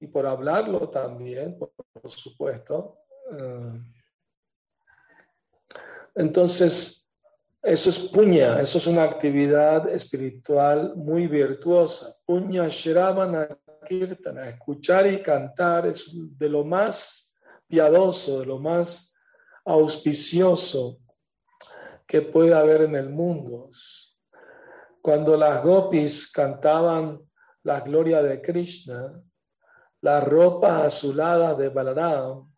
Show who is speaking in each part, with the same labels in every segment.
Speaker 1: y por hablarlo también, por, supuesto. Eh, entonces, eso es puña, eso es una actividad espiritual muy virtuosa. Puña Shravana Kirtana, escuchar y cantar es de lo más piadoso, de lo más auspicioso que puede haber en el mundo. Cuando las gopis cantaban la gloria de Krishna, las ropas azuladas de Balaram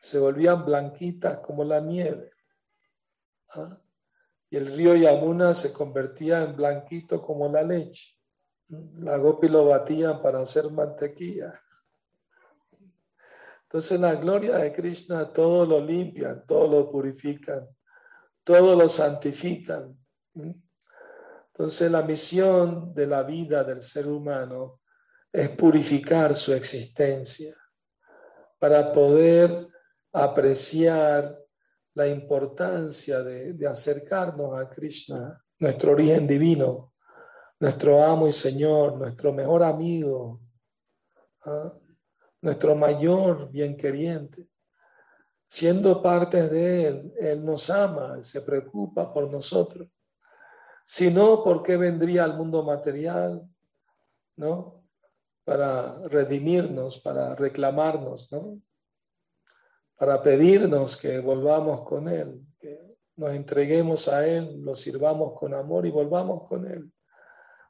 Speaker 1: se volvían blanquitas como la nieve. ¿ah? Y el río Yamuna se convertía en blanquito como la leche. La gopi lo batían para hacer mantequilla. Entonces la gloria de Krishna todo lo limpian, todo lo purifican, todo lo santifican. Entonces la misión de la vida del ser humano es purificar su existencia para poder apreciar la importancia de, acercarnos a Krishna, nuestro origen divino, nuestro amo y Señor, nuestro mejor amigo, ¿ah? nuestro mayor bien queriente. Siendo parte de Él, Él nos ama, se preocupa por nosotros. Si no, ¿por qué vendría al mundo material? ¿No? Para redimirnos, para reclamarnos, ¿no? Para pedirnos que volvamos con Él, que nos entreguemos a Él, lo sirvamos con amor y volvamos con Él.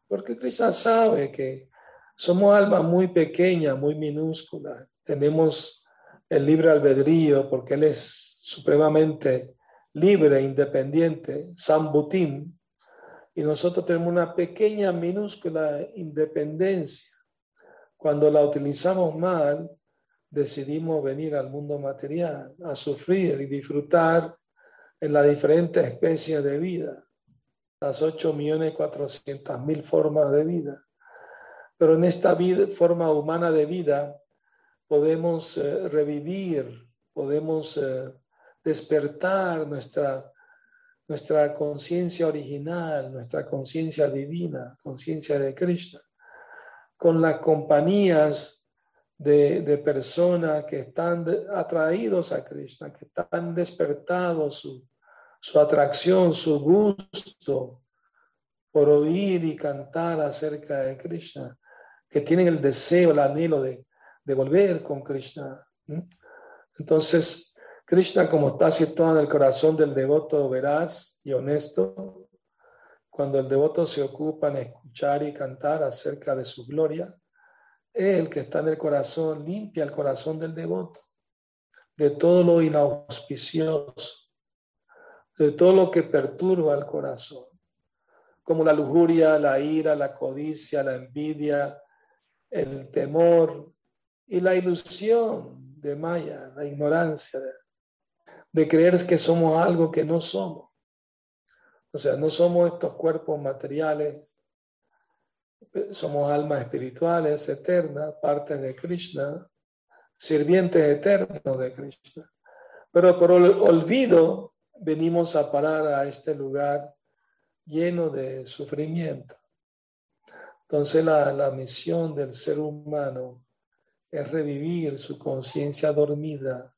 Speaker 1: Porque Cristo sabe que somos almas muy pequeñas, muy minúsculas. Tenemos el libre albedrío porque Él es supremamente libre, independiente, San Butín, y nosotros tenemos una pequeña, minúscula independencia cuando la utilizamos mal, decidimos venir al mundo material, a sufrir y disfrutar en las diferentes especies de vida, las 8.400.000 formas de vida. Pero en esta vida, forma humana de vida podemos eh, revivir, podemos eh, despertar nuestra, nuestra conciencia original, nuestra conciencia divina, conciencia de Krishna con las compañías de, personas que están atraídos a Krishna, que están despertados su, atracción, su gusto por oír y cantar acerca de Krishna, que tienen el deseo, el anhelo de, de volver con Krishna. Entonces, Krishna, como está situado en el corazón del devoto veraz y honesto, cuando el devoto se ocupa en y cantar acerca de su gloria, el que está en el corazón limpia el corazón del devoto de todo lo inauspicioso, de todo lo que perturba el corazón, como la lujuria, la ira, la codicia, la envidia, el temor y la ilusión de Maya, la ignorancia de creer que somos algo que no somos. O sea, no somos estos cuerpos materiales, somos almas espirituales eternas, partes de Krishna, sirvientes eternos de Krishna. Pero por el olvido venimos a parar a este lugar lleno de sufrimiento. Entonces la, la misión del ser humano es revivir su conciencia dormida,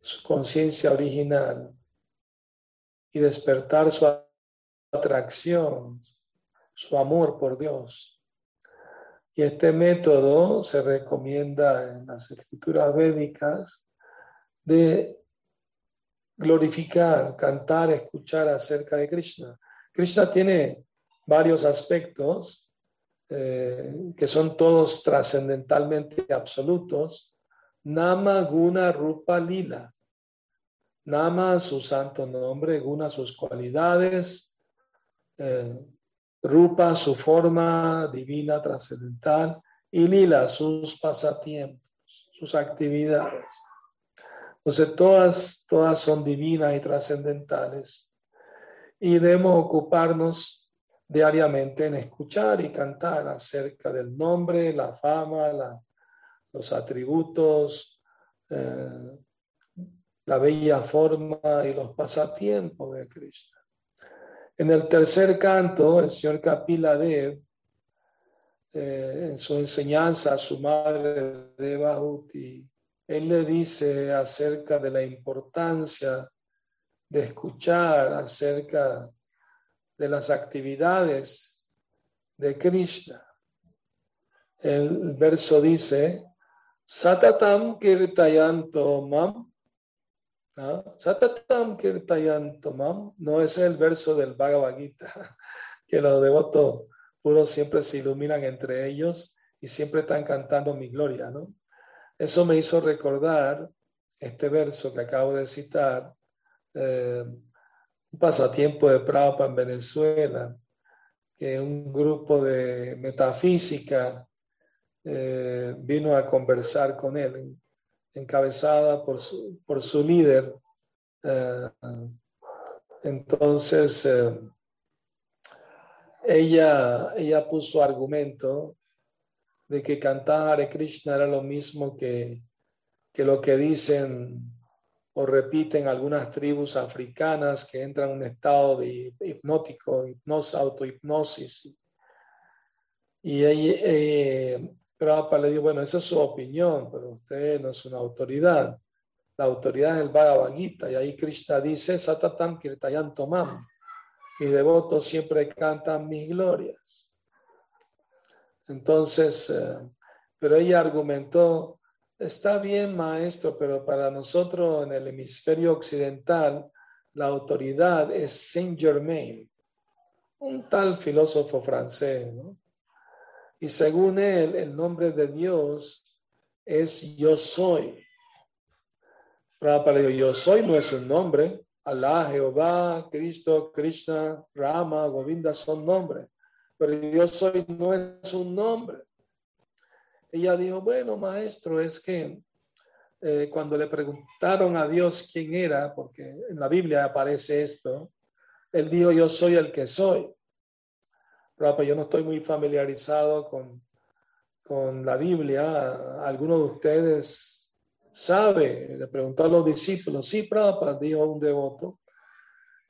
Speaker 1: su conciencia original, y despertar su atracción, su amor por Dios. Y este método se recomienda en las escrituras védicas de glorificar, cantar, escuchar acerca de Krishna. Krishna tiene varios aspectos eh, que son todos trascendentalmente absolutos. Nama, Guna, Rupa, Lila. Nama, su santo nombre, Guna, sus cualidades, eh, Rupa, su forma divina trascendental, y Lila, sus pasatiempos, sus actividades. Entonces, todas, todas son divinas y trascendentales. Y debemos ocuparnos diariamente en escuchar y cantar acerca del nombre, la fama, los atributos, eh, la bella forma y los pasatiempos de Krishna. En el tercer canto, el señor Kapila Dev eh, en su enseñanza a su madre Devahuti, él le dice acerca de la importancia de escuchar acerca de las actividades de Krishna. El verso dice, Satatam kirtayanto mam. Satatam kirtayanto mam. No es el verso del Bhagavad que los devotos puros siempre se iluminan entre ellos y siempre están cantando mi gloria, ¿no? Eso me hizo recordar este verso que acabo de citar, eh, un pasatiempo de Prabhupada en Venezuela, que un grupo de metafísica eh, vino a conversar con él, encabezada por su, por su líder. Eh, entonces, ella, ella puso argumento de que cantar Hare Krishna era lo mismo que, que lo que dicen o repiten algunas tribus africanas que entran en un estado de hipnótico, hipnosis, autohipnosis. Y ella, eh, le dijo, bueno, esa es su opinión, pero usted no es una autoridad. La autoridad es el Bhagavad Gita. Y ahí Krishna dice, Satatam Kirtayan Tomam mis devotos siempre cantan mis glorias. Entonces, eh, pero ella argumentó, está bien maestro, pero para nosotros en el hemisferio occidental, la autoridad es Saint Germain, un tal filósofo francés, Y según él, el nombre de Dios es yo soy. Para yo soy no es un nombre, Allah, Jehová, Cristo, Krishna, Rama, Govinda son nombres, pero yo soy no es un nombre. Ella dijo, bueno, maestro, es que eh, cuando le preguntaron a Dios quién era, porque en la Biblia aparece esto, él dijo, yo soy el que soy. Pues, yo no estoy muy familiarizado con, con la Biblia. Algunos de ustedes sabe, le preguntó a los discípulos, sí, Prabhupada, dijo un devoto,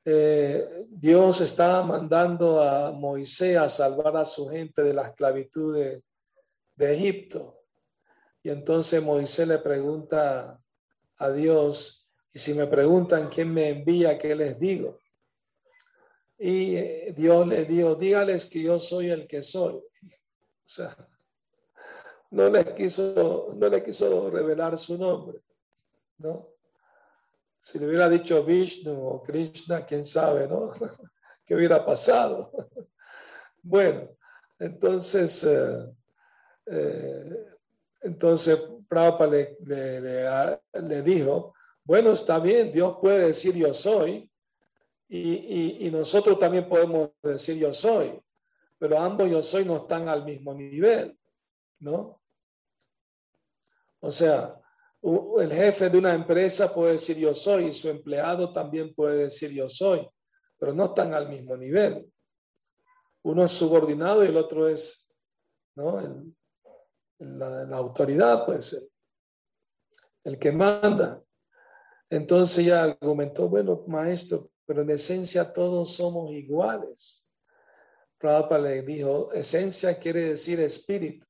Speaker 1: eh, Dios está mandando a Moisés a salvar a su gente de la esclavitud de, Egipto. Y entonces Moisés le pregunta a Dios, y si me preguntan quién me envía, ¿qué les digo? Y eh, Dios le dijo, dígales que yo soy el que soy. O sea, no le quiso, no le quiso revelar su nombre, ¿no? Si le hubiera dicho Vishnu o Krishna, quién sabe, ¿no? ¿Qué hubiera pasado? Bueno, entonces, eh, eh, entonces Prabhupada le, le, dijo, bueno, está bien, Dios puede decir yo soy y, nosotros también podemos decir yo soy, pero ambos yo soy no están al mismo nivel, ¿no? O sea, el jefe de una empresa puede decir yo soy y su empleado también puede decir yo soy, pero no están al mismo nivel. Uno es subordinado y el otro es ¿no? la, autoridad, pues el que manda. Entonces ya argumentó, bueno, maestro, pero en esencia todos somos iguales. Prabhupada le dijo, esencia quiere decir espíritu.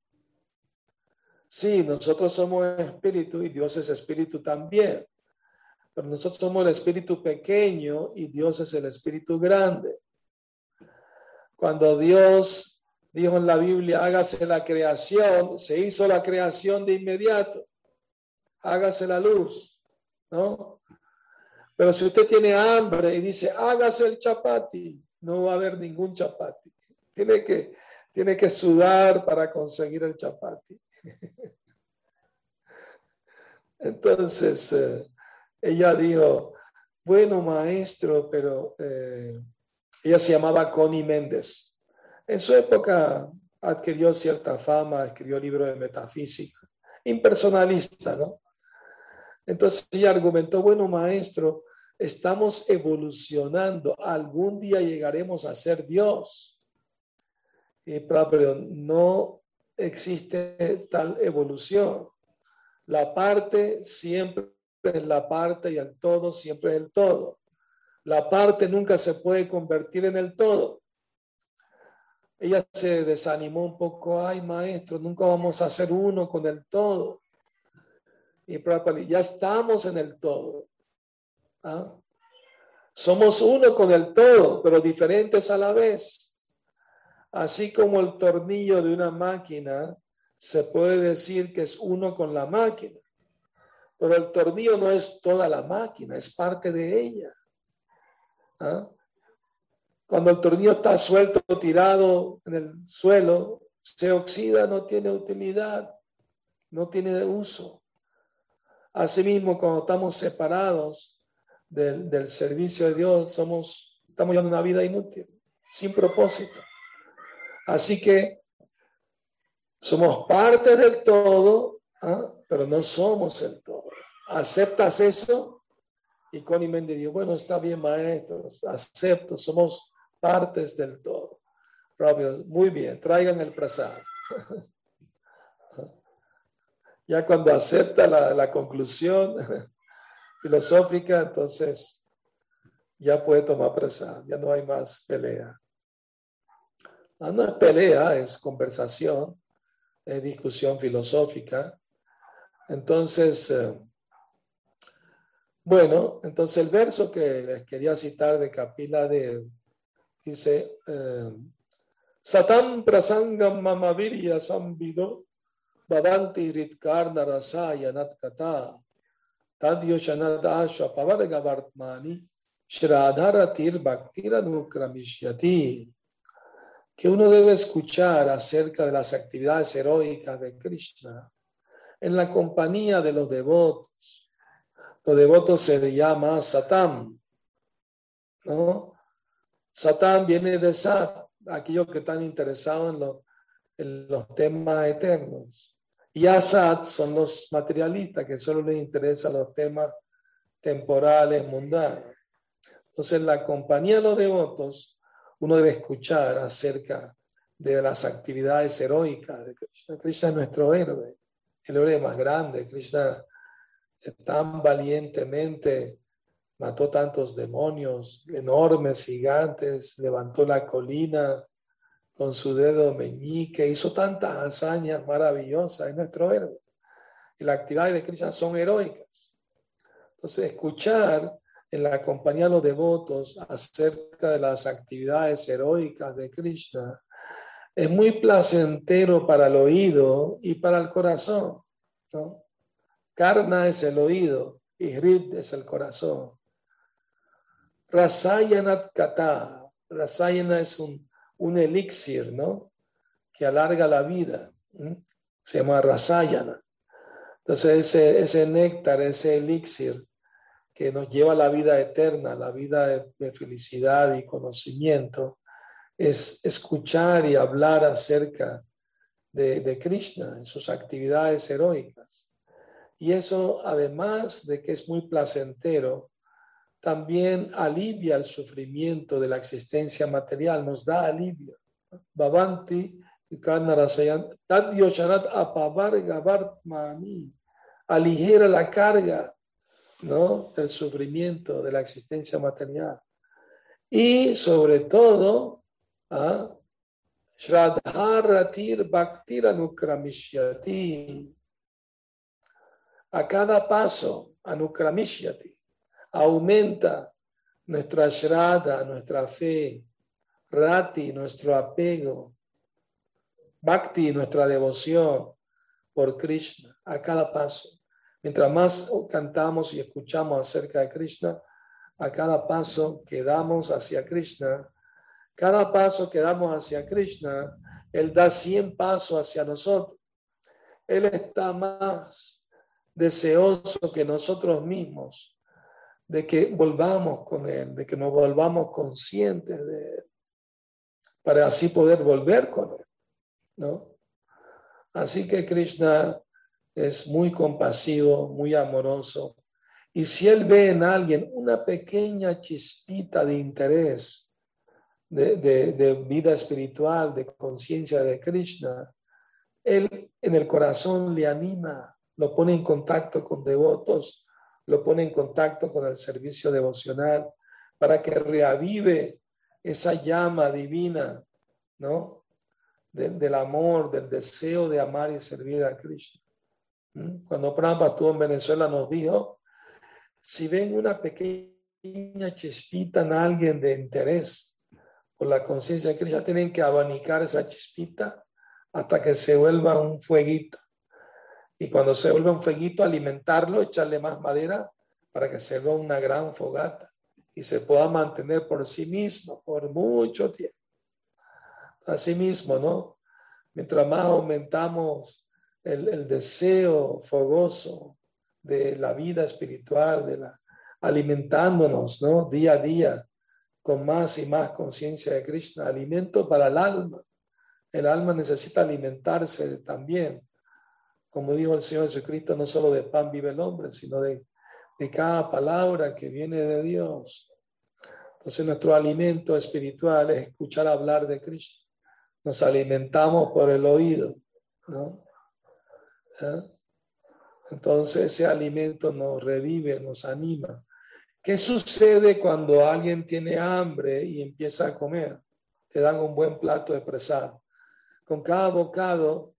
Speaker 1: Sí, nosotros somos espíritu y Dios es espíritu también. Pero nosotros somos el espíritu pequeño y Dios es el espíritu grande. Cuando Dios dijo en la Biblia, hágase la creación, se hizo la creación de inmediato. Hágase la luz, ¿no? Pero si usted tiene hambre y dice, hágase el chapati, no va a haber ningún chapati. Tiene que, tiene que sudar para conseguir el chapati. Entonces, eh, ella dijo, bueno, maestro, pero eh, ella se llamaba Connie Méndez. En su época adquirió cierta fama, escribió libros de metafísica, impersonalista, ¿no? Entonces ella argumentó, bueno, maestro, estamos evolucionando, algún día llegaremos a ser Dios. Y, pero no existe tal evolución. La parte siempre es la parte y el todo siempre es el todo. La parte nunca se puede convertir en el todo. ella se desanimó un poco, ay maestro, nunca vamos a ser uno con el todo. Y ya estamos en el todo. ¿Ah? Somos uno con el todo, pero diferentes a la vez. Así como el tornillo de una máquina se puede decir que es uno con la máquina, pero el tornillo no es toda la máquina, es parte de ella. ¿ah? Cuando el tornillo está suelto, tirado en el suelo, se oxida, no tiene utilidad, no tiene uso. Asimismo, cuando estamos separados del, servicio de Dios, somos, estamos llevando una vida inútil, sin propósito. Así que somos parte del todo, ¿ah? pero no somos el todo. ¿Aceptas eso? Y Connie Méndez dijo, bueno, está bien, maestros, acepto, somos partes del todo. muy bien, traigan el prasad. ya cuando acepta la, conclusión filosófica, entonces ya puede tomar prasad, ya no hay más pelea. No, no es pelea, es conversación, es discusión filosófica. Entonces, eh, bueno, entonces el verso que les quería citar de Capila de Dice, eh, Satan prasangam mamavirya sambido bhavanti ritkarna rasaya natkata que uno debe escuchar acerca de las actividades heroicas de Krishna en la compañía de los devotos. Los devotos se llama Satam, ¿no? Satán viene de Sat, aquellos que están interesados en, los temas eternos. Y Asat son los materialistas que solo les interesan los temas temporales, mundanos. Entonces, la compañía de los devotos, uno debe escuchar acerca de las actividades heroicas de Krishna. Krishna es nuestro héroe, el héroe más grande. Krishna tan valientemente mató tantos demonios enormes, gigantes, levantó la colina con su dedo meñique, hizo tantas hazañas maravillosas, en nuestro héroe. Y las actividades de Krishna son heroicas. Entonces, escuchar en la compañía de los devotos acerca de las actividades heroicas de Krishna es muy placentero para el oído y para el corazón. ¿no? Karna es el oído y Hrid es el corazón. Rasayanat Kata. Rasayana es un, un elixir, ¿no? Que alarga la vida. Se llama Rasayana. Entonces, ese, ese néctar, ese elixir que nos lleva a la vida eterna, la vida de, felicidad y conocimiento, es escuchar y hablar acerca de, de, Krishna en sus actividades heroicas. Y eso, además de que es muy placentero, también alivia el sufrimiento de la existencia material, nos da alivio. Bhavanti aligera la carga ¿no? del sufrimiento de la existencia material. Y sobre todo, ¿ah? Shradharatir Bhaktiranukramishyati. A cada paso, Anukramishyati aumenta nuestra shraddha, nuestra fe, rati, nuestro apego, bhakti, nuestra devoción por Krishna a cada paso. Mientras más cantamos y escuchamos acerca de Krishna, a cada paso que damos hacia Krishna, cada paso que damos hacia Krishna, Él da 100 pasos hacia nosotros. Él está más deseoso que nosotros mismos de que volvamos con Él, de que nos volvamos conscientes de Él, para así poder volver con Él, ¿no? Así que Krishna es muy compasivo, muy amoroso, y si Él ve en alguien una pequeña chispita de interés, de, de vida espiritual, de conciencia de Krishna, Él en el corazón le anima, lo pone en contacto con devotos lo pone en contacto con el servicio devocional para que reavive esa llama divina, ¿no? del amor, del deseo de amar y servir a Krishna. ¿Mm? Cuando Prabhupada estuvo en Venezuela nos dijo, si ven una pequeña chispita en alguien de interés por la conciencia de Krishna, tienen que abanicar esa chispita hasta que se vuelva un fueguito. Y cuando se vuelva un fueguito, alimentarlo, echarle más madera para que se vuelva una gran fogata y se pueda mantener por sí mismo por mucho tiempo. Así mismo, ¿no? Mientras más aumentamos el, deseo fogoso de la vida espiritual, de la, alimentándonos, ¿no? Día a día, con más y más conciencia de Krishna, alimento para el alma. El alma necesita alimentarse también. Como dijo el Señor Jesucristo, no solo de pan vive el hombre, sino de, cada palabra que viene de Dios. Entonces nuestro alimento espiritual es escuchar hablar de Krishna. Nos alimentamos por el oído, ¿no? ¿Eh? Entonces ese alimento nos revive, nos anima. ¿Qué sucede cuando alguien tiene hambre y empieza a comer? Te dan un buen plato de presado. Con cada bocado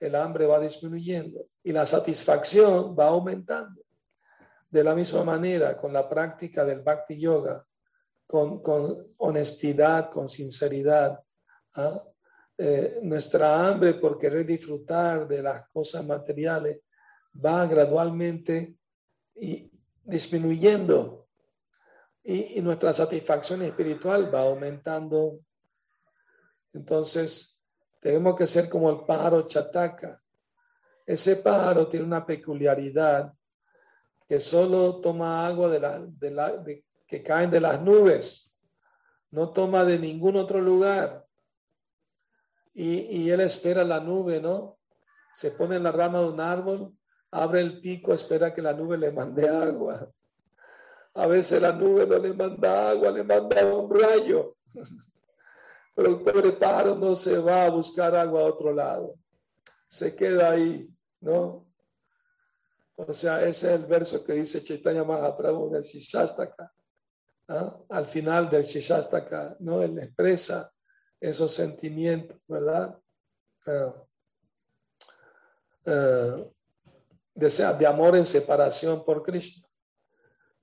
Speaker 1: el hambre va disminuyendo y la satisfacción va aumentando. De la misma manera, con la práctica del bhakti yoga, con, honestidad, con sinceridad, ¿ah? Eh, nuestra hambre por querer disfrutar de las cosas materiales va gradualmente disminuyendo y, nuestra satisfacción espiritual va aumentando. Entonces, tenemos que ser como el pájaro chataca. Ese pájaro tiene una peculiaridad que solo toma agua de la, que caen de las nubes, no toma de ningún otro lugar y, él espera la nube, ¿no? Se pone en la rama de un árbol, abre el pico, espera que la nube le mande agua. A veces la nube no le manda agua, le manda un rayo. Pero el pájaro no se va a buscar agua a otro lado. Se queda ahí, ¿no? O sea, ese es el verso que dice Chaitanya Mahaprabhu del Shishastaka. ¿ah? Al final del Shishastaka, ¿no? Él expresa esos sentimientos, ¿verdad? Uh, uh, de, amor en separación por Krishna.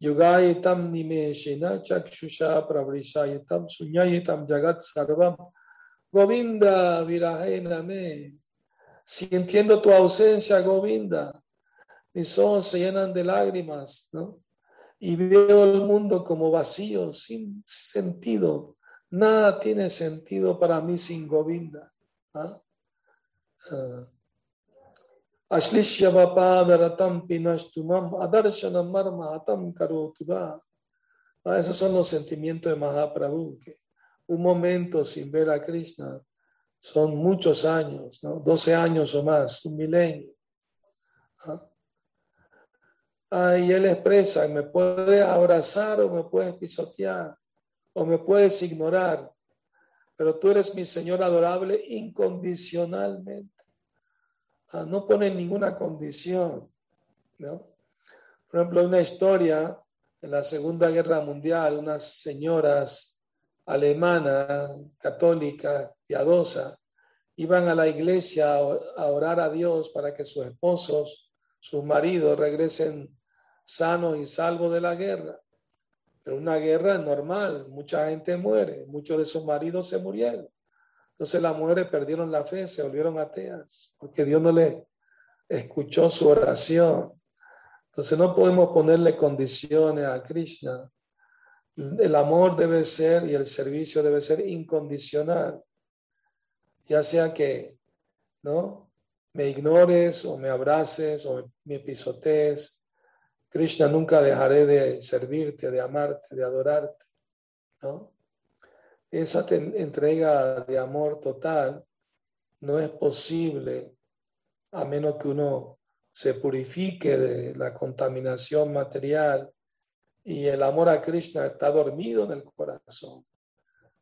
Speaker 1: Yugayitam nimeshina chakshusha pravrishayitam sunyayitam jagat sarvam Govinda virajena me. Sintiendo tu ausencia, Govinda, mis ojos se llenan de lágrimas, ¿no? Y veo el mundo como vacío, sin sentido, Nada tiene sentido para mí sin Govinda. ¿ah? Ah. Ashlishya Vapadaratam Pinashtumam Adarshanam Marmahatam Karotuba. Ah, esos son los sentimientos de Mahaprabhu, que un momento sin ver a Krishna son muchos años, ¿no? 12 años o más, un milenio. ¿ah? y él expresa, me puedes abrazar o me puedes pisotear o me puedes ignorar, pero tú eres mi Señor adorable incondicionalmente. No pone ninguna condición. ¿no? Por ejemplo, una historia en la Segunda Guerra Mundial, unas señoras alemanas, católicas, piadosas, iban a la iglesia a orar a Dios para que sus esposos, sus maridos regresen sanos y salvos de la guerra. Pero una guerra es normal, mucha gente muere, muchos de sus maridos se murieron. Entonces las mujeres perdieron la fe, se volvieron ateas, porque Dios no le escuchó su oración. Entonces no podemos ponerle condiciones a Krishna. El amor debe ser y el servicio debe ser incondicional. Ya sea que, ¿no? Me ignores o me abraces o me pisotees Krishna, nunca dejaré de servirte, de amarte, de adorarte. ¿no? Esa entrega de amor total no es posible a menos que uno se purifique de la contaminación material y el amor a Krishna está dormido en el corazón.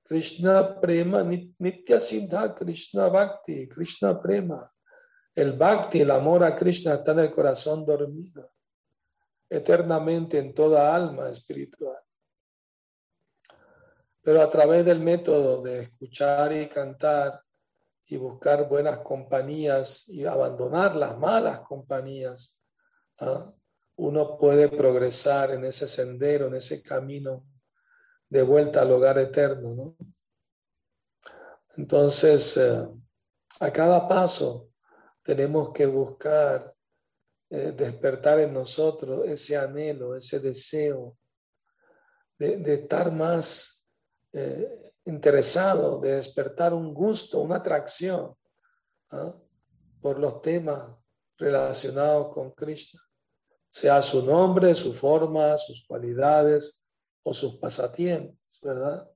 Speaker 1: Krishna prema, nitya siddha Krishna bhakti, Krishna prema. El bhakti, el amor a Krishna está en el corazón dormido eternamente en toda alma espiritual. Pero a través del método de escuchar y cantar y buscar buenas compañías y abandonar las malas compañías, ¿ah? uno puede progresar en ese sendero, en ese camino de vuelta al hogar eterno. ¿no? Entonces, eh, a cada paso tenemos que buscar eh, despertar en nosotros ese anhelo, ese deseo de, estar más eh, interesado, de despertar un gusto, una atracción ¿ah? por los temas relacionados con Krishna, sea su nombre, su forma, sus cualidades o sus pasatiempos, ¿verdad?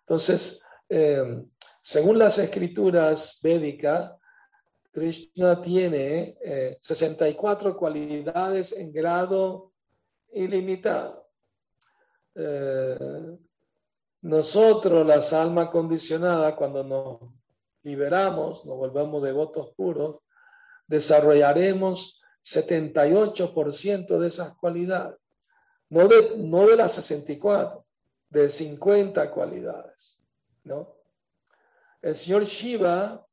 Speaker 1: Entonces, eh, según las escrituras védicas, Krishna tiene 64 eh, cualidades en grado ilimitado. Eh, nosotros, las almas condicionadas, cuando nos liberamos, nos volvemos devotos puros, desarrollaremos 78% de esas cualidades, no de, no de las 64, de 50 cualidades, ¿no? El señor Shiva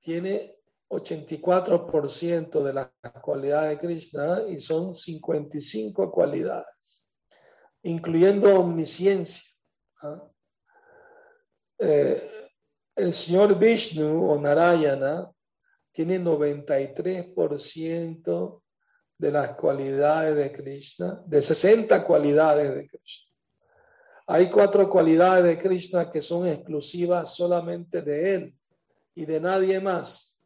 Speaker 1: tiene 84% de las cualidades de Krishna y son 55 cualidades, incluyendo omnisciencia. ¿ah? Eh, el señor Vishnu o Narayana tiene 93% de las cualidades de Krishna, de 60 cualidades de Krishna. Hay cuatro cualidades de Krishna que son exclusivas solamente de él y de nadie más.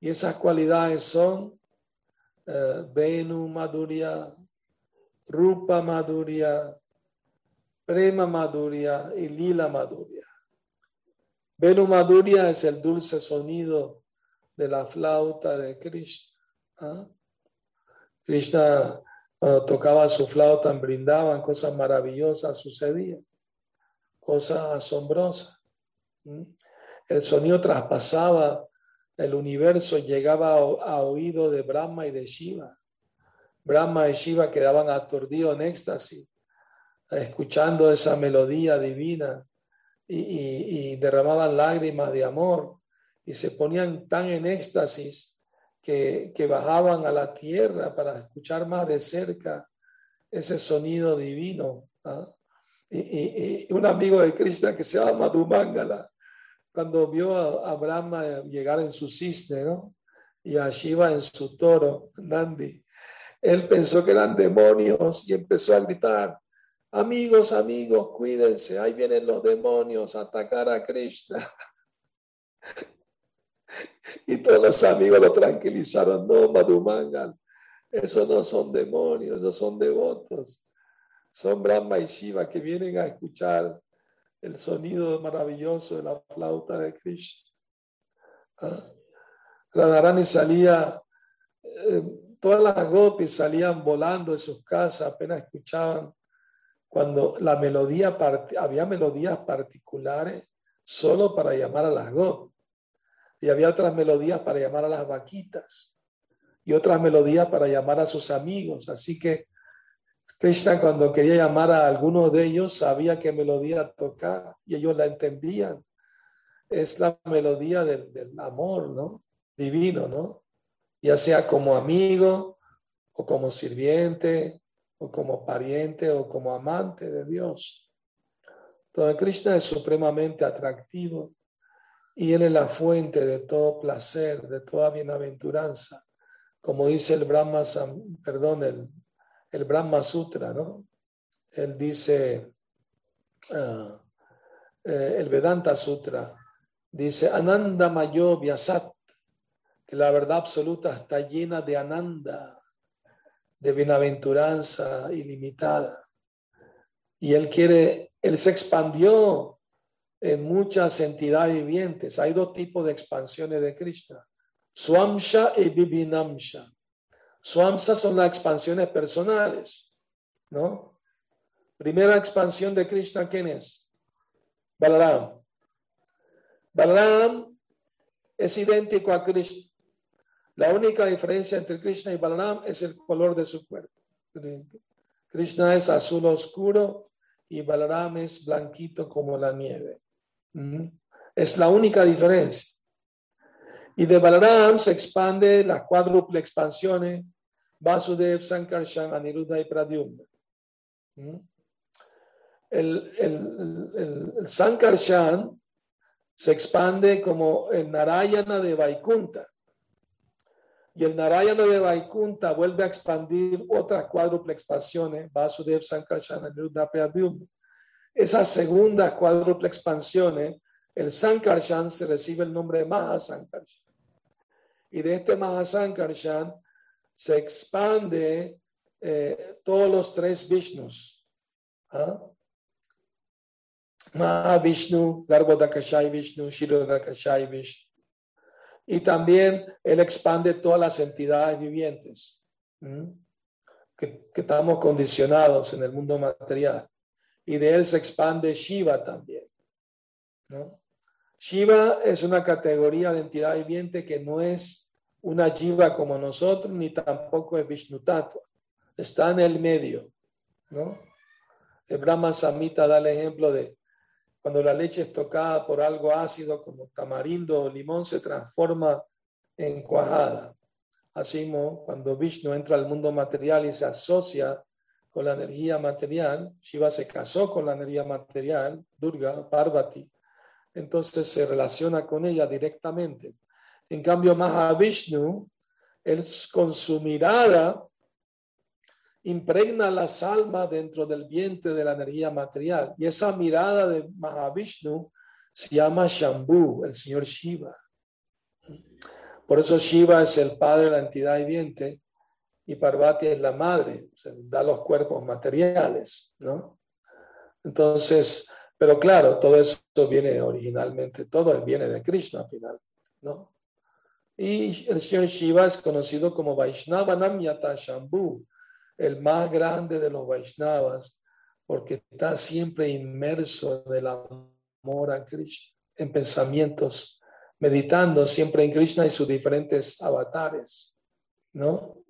Speaker 1: Y esas cualidades son uh, Venu Madhurya, Rupa Madhurya, Prema Madhurya y Lila Madhurya. Venu Madhurya es el dulce sonido de la flauta de Krishna. ¿ah? Krishna tocaba su flauta brindaban cosas maravillosas sucedían, cosas asombrosas. El sonido traspasaba el universo llegaba a, oído de Brahma y de Shiva. Brahma y Shiva quedaban aturdidos en éxtasis, escuchando esa melodía divina y, derramaban lágrimas de amor y se ponían tan en éxtasis que, bajaban a la tierra para escuchar más de cerca ese sonido divino. ¿ah? Y, un amigo de Krishna que se llama Madhumangala cuando vio a, Brahma llegar en su cisne, ¿no? Y a Shiva en su toro, Nandi. Él pensó que eran demonios y empezó a gritar, amigos, amigos, cuídense, ahí vienen los demonios a atacar a Krishna. y todos los amigos lo tranquilizaron, no, Madhumangal, esos no son demonios, no son devotos, son Brahma y Shiva que vienen a escuchar el sonido maravilloso de la flauta de Krishna. ¿Ah? Radharani salía, eh, todas las gopis salían volando de sus casas, apenas escuchaban cuando la melodía, había melodías particulares solo para llamar a las gopis. Y había otras melodías para llamar a las vaquitas y otras melodías para llamar a sus amigos. Así que Krishna cuando quería llamar a alguno de ellos sabía qué melodía tocar y ellos la entendían. Es la melodía del, del amor, ¿no? Divino, ¿no? Ya sea como amigo o como sirviente o como pariente o como amante de Dios. Entonces Krishna es supremamente atractivo y Él es la fuente de todo placer, de toda bienaventuranza. Como dice el Brahma, perdón, el el Brahma Sutra, ¿no? Él dice, ah, eh, el Vedanta Sutra, dice, Ananda Mayo Vyasat, que la verdad absoluta está llena de Ananda, de bienaventuranza ilimitada. Y él quiere, él se expandió en muchas entidades vivientes. Hay dos tipos de expansiones de Krishna, Swamsha y Vibhinamsha. Swamsa son las expansiones personales, ¿no? Primera expansión de Krishna, ¿quién es? Balaram. Balaram es idéntico a Krishna. La única diferencia entre Krishna y Balaram es el color de su cuerpo. Krishna es azul oscuro y Balaram es blanquito como la nieve. Es la única diferencia. Y de Balaram se expande las cuádruple expansiones Vasudev, Sankarshan, Aniruddha y Pradyumna. ¿Mm? El, el, Sankarshan se expande como el Narayana de Vaikunta. Y el Narayana de Vaikunta vuelve a expandir otras cuádruple expansiones, Vasudev, Sankarshan, Aniruddha, Pradyumna. Esas segundas cuádruple expansiones, el Sankarshan se recibe el nombre de Mahasankarshan. Y de este Mahasankarshan se expande eh, todos los tres Vishnus. ¿ah? Mahavishnu, Garbhodakashai Vishnu, Shirodakashai Vishnu. Y también él expande todas las entidades vivientes que, que, estamos condicionados en el mundo material. Y de él se expande Shiva también. ¿no? Shiva es una categoría de entidad viviente que no es una jiva como nosotros, ni tampoco es Vishnu Tattva. Está en el medio, ¿no? El Brahma Samhita da el ejemplo de cuando la leche es tocada por algo ácido como tamarindo o limón, se transforma en cuajada. Así como cuando Vishnu entra al mundo material y se asocia con la energía material, Shiva se casó con la energía material, Durga, Parvati, entonces se relaciona con ella directamente. En cambio, Mahavishnu, él con su mirada impregna las almas dentro del vientre de la energía material. Y esa mirada de Mahavishnu se llama Shambhu, el señor Shiva. Por eso Shiva es el padre de la entidad viviente y Parvati es la madre, da los cuerpos materiales, ¿no? Entonces, pero claro, todo eso viene originalmente, todo viene de Krishna finalmente, ¿no? Y el señor Shiva es conocido como Vaishnava Namyata Shambhu, el más grande de los Vaishnavas, porque está siempre inmerso en el amor a Krishna, en pensamientos, meditando siempre en Krishna y sus diferentes avatares, ¿no?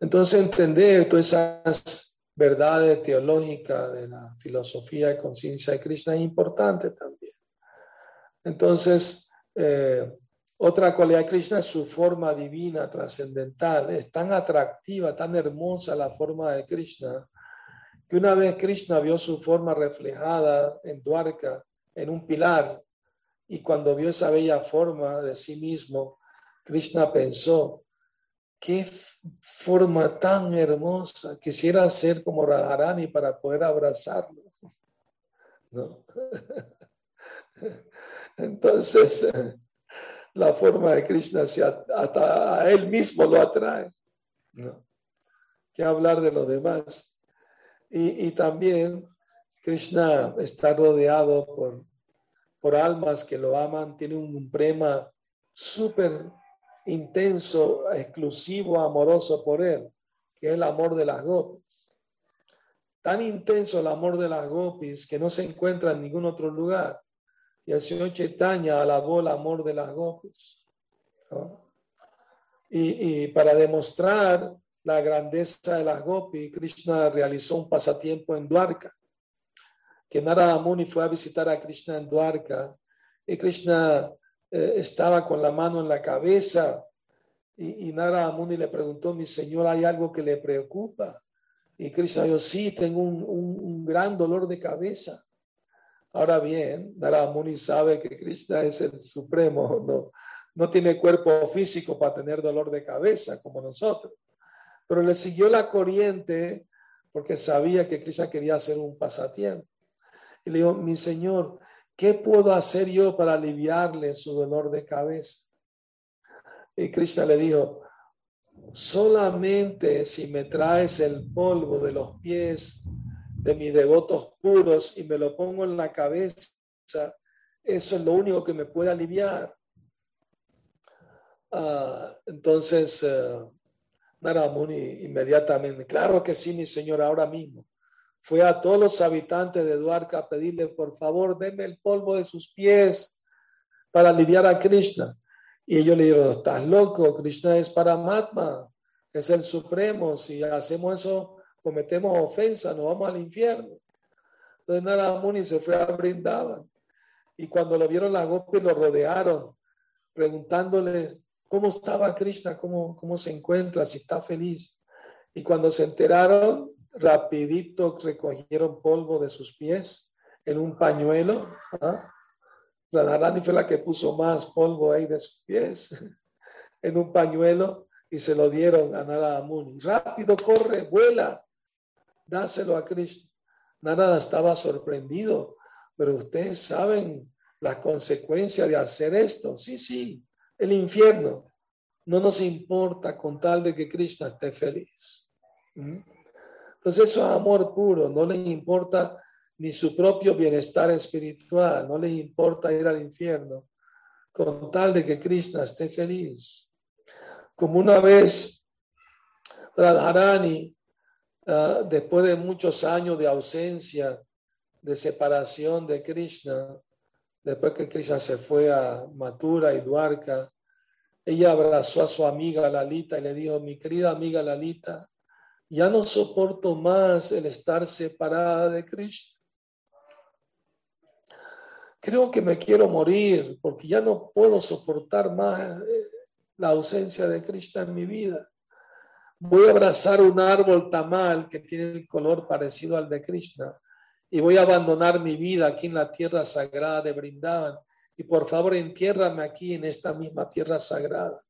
Speaker 1: Entonces entender todas esas verdades teológicas de la filosofía y conciencia de Krishna es importante también. Entonces, eh, otra cualidad de Krishna es su forma divina, trascendental. Es tan atractiva, tan hermosa la forma de Krishna, que una vez Krishna vio su forma reflejada en Dwarka, en un pilar, y cuando vio esa bella forma de sí mismo, Krishna pensó, qué forma tan hermosa, quisiera ser como Radharani para poder abrazarlo. Entonces, la forma de Krishna se a él mismo lo atrae. ¿no? Que hablar de los demás. Y, y, también Krishna está rodeado por, por almas que lo aman, tiene un prema súper intenso, exclusivo, amoroso por él, que es el amor de las gopis. Tan intenso el amor de las gopis que no se encuentra en ningún otro lugar. Y el señor Chaitanya alabó el amor de las gopis. Y, para demostrar la grandeza de las gopis, Krishna realizó un pasatiempo en Dwarka. Que Narada Muni fue a visitar a Krishna en Dwarka y Krishna eh, estaba con la mano en la cabeza y, y Narada Muni le preguntó, mi señor, ¿hay algo que le preocupa? Y Krishna dijo, sí, tengo un, un, gran dolor de cabeza. Ahora bien, Narada Muni sabe que Krishna es el supremo, no, no tiene cuerpo físico para tener dolor de cabeza como nosotros. Pero le siguió la corriente porque sabía que Krishna quería hacer un pasatiempo. Y le dijo, mi señor, ¿qué puedo hacer yo para aliviarle su dolor de cabeza? Y Krishna le dijo, solamente si me traes el polvo de los pies de mis devotos puros y me lo pongo en la cabeza, eso es lo único que me puede aliviar. Uh, entonces, uh, Naramuni inmediatamente, claro que sí, mi señor, ahora mismo fue a todos los habitantes de Dwarka a pedirle, por favor, denme el polvo de sus pies para aliviar a Krishna. Y ellos le dijeron, estás loco, Krishna es Paramatma, es el Supremo, si hacemos eso, cometemos ofensa, nos vamos al infierno. Entonces Narada Muni se fue a Brindavan Y cuando lo vieron las gopis lo rodearon, preguntándoles cómo estaba Krishna, cómo, cómo se encuentra, si está feliz. Y cuando se enteraron, rapidito recogieron polvo de sus pies en un pañuelo. ¿ah? Radharani fue la que puso más polvo ahí de sus pies en un pañuelo y se lo dieron a Narada Muni. Rápido, corre, vuela, dáselo a Krishna. Narada estaba sorprendido, pero ustedes saben las consecuencias de hacer esto. Sí, sí, el infierno. No nos importa con tal de que Krishna esté feliz. ¿Mm? Entonces eso es amor puro, no les importa ni su propio bienestar espiritual, no les importa ir al infierno, con tal de que Krishna esté feliz. Como una vez Radharani, ah, después de muchos años de ausencia, de separación de Krishna, después que Krishna se fue a Mathura y Dwarka, ella abrazó a su amiga Lalita y le dijo, mi querida amiga Lalita, ya no soporto más el estar separada de Krishna creo que me quiero morir porque ya no puedo soportar más eh, la ausencia de Krishna en mi vida. Voy a abrazar un árbol tamal que tiene el color parecido al de Krishna y voy a abandonar mi vida aquí en la tierra sagrada de Brindavan. Y por favor, entiérrame aquí en esta misma tierra sagrada.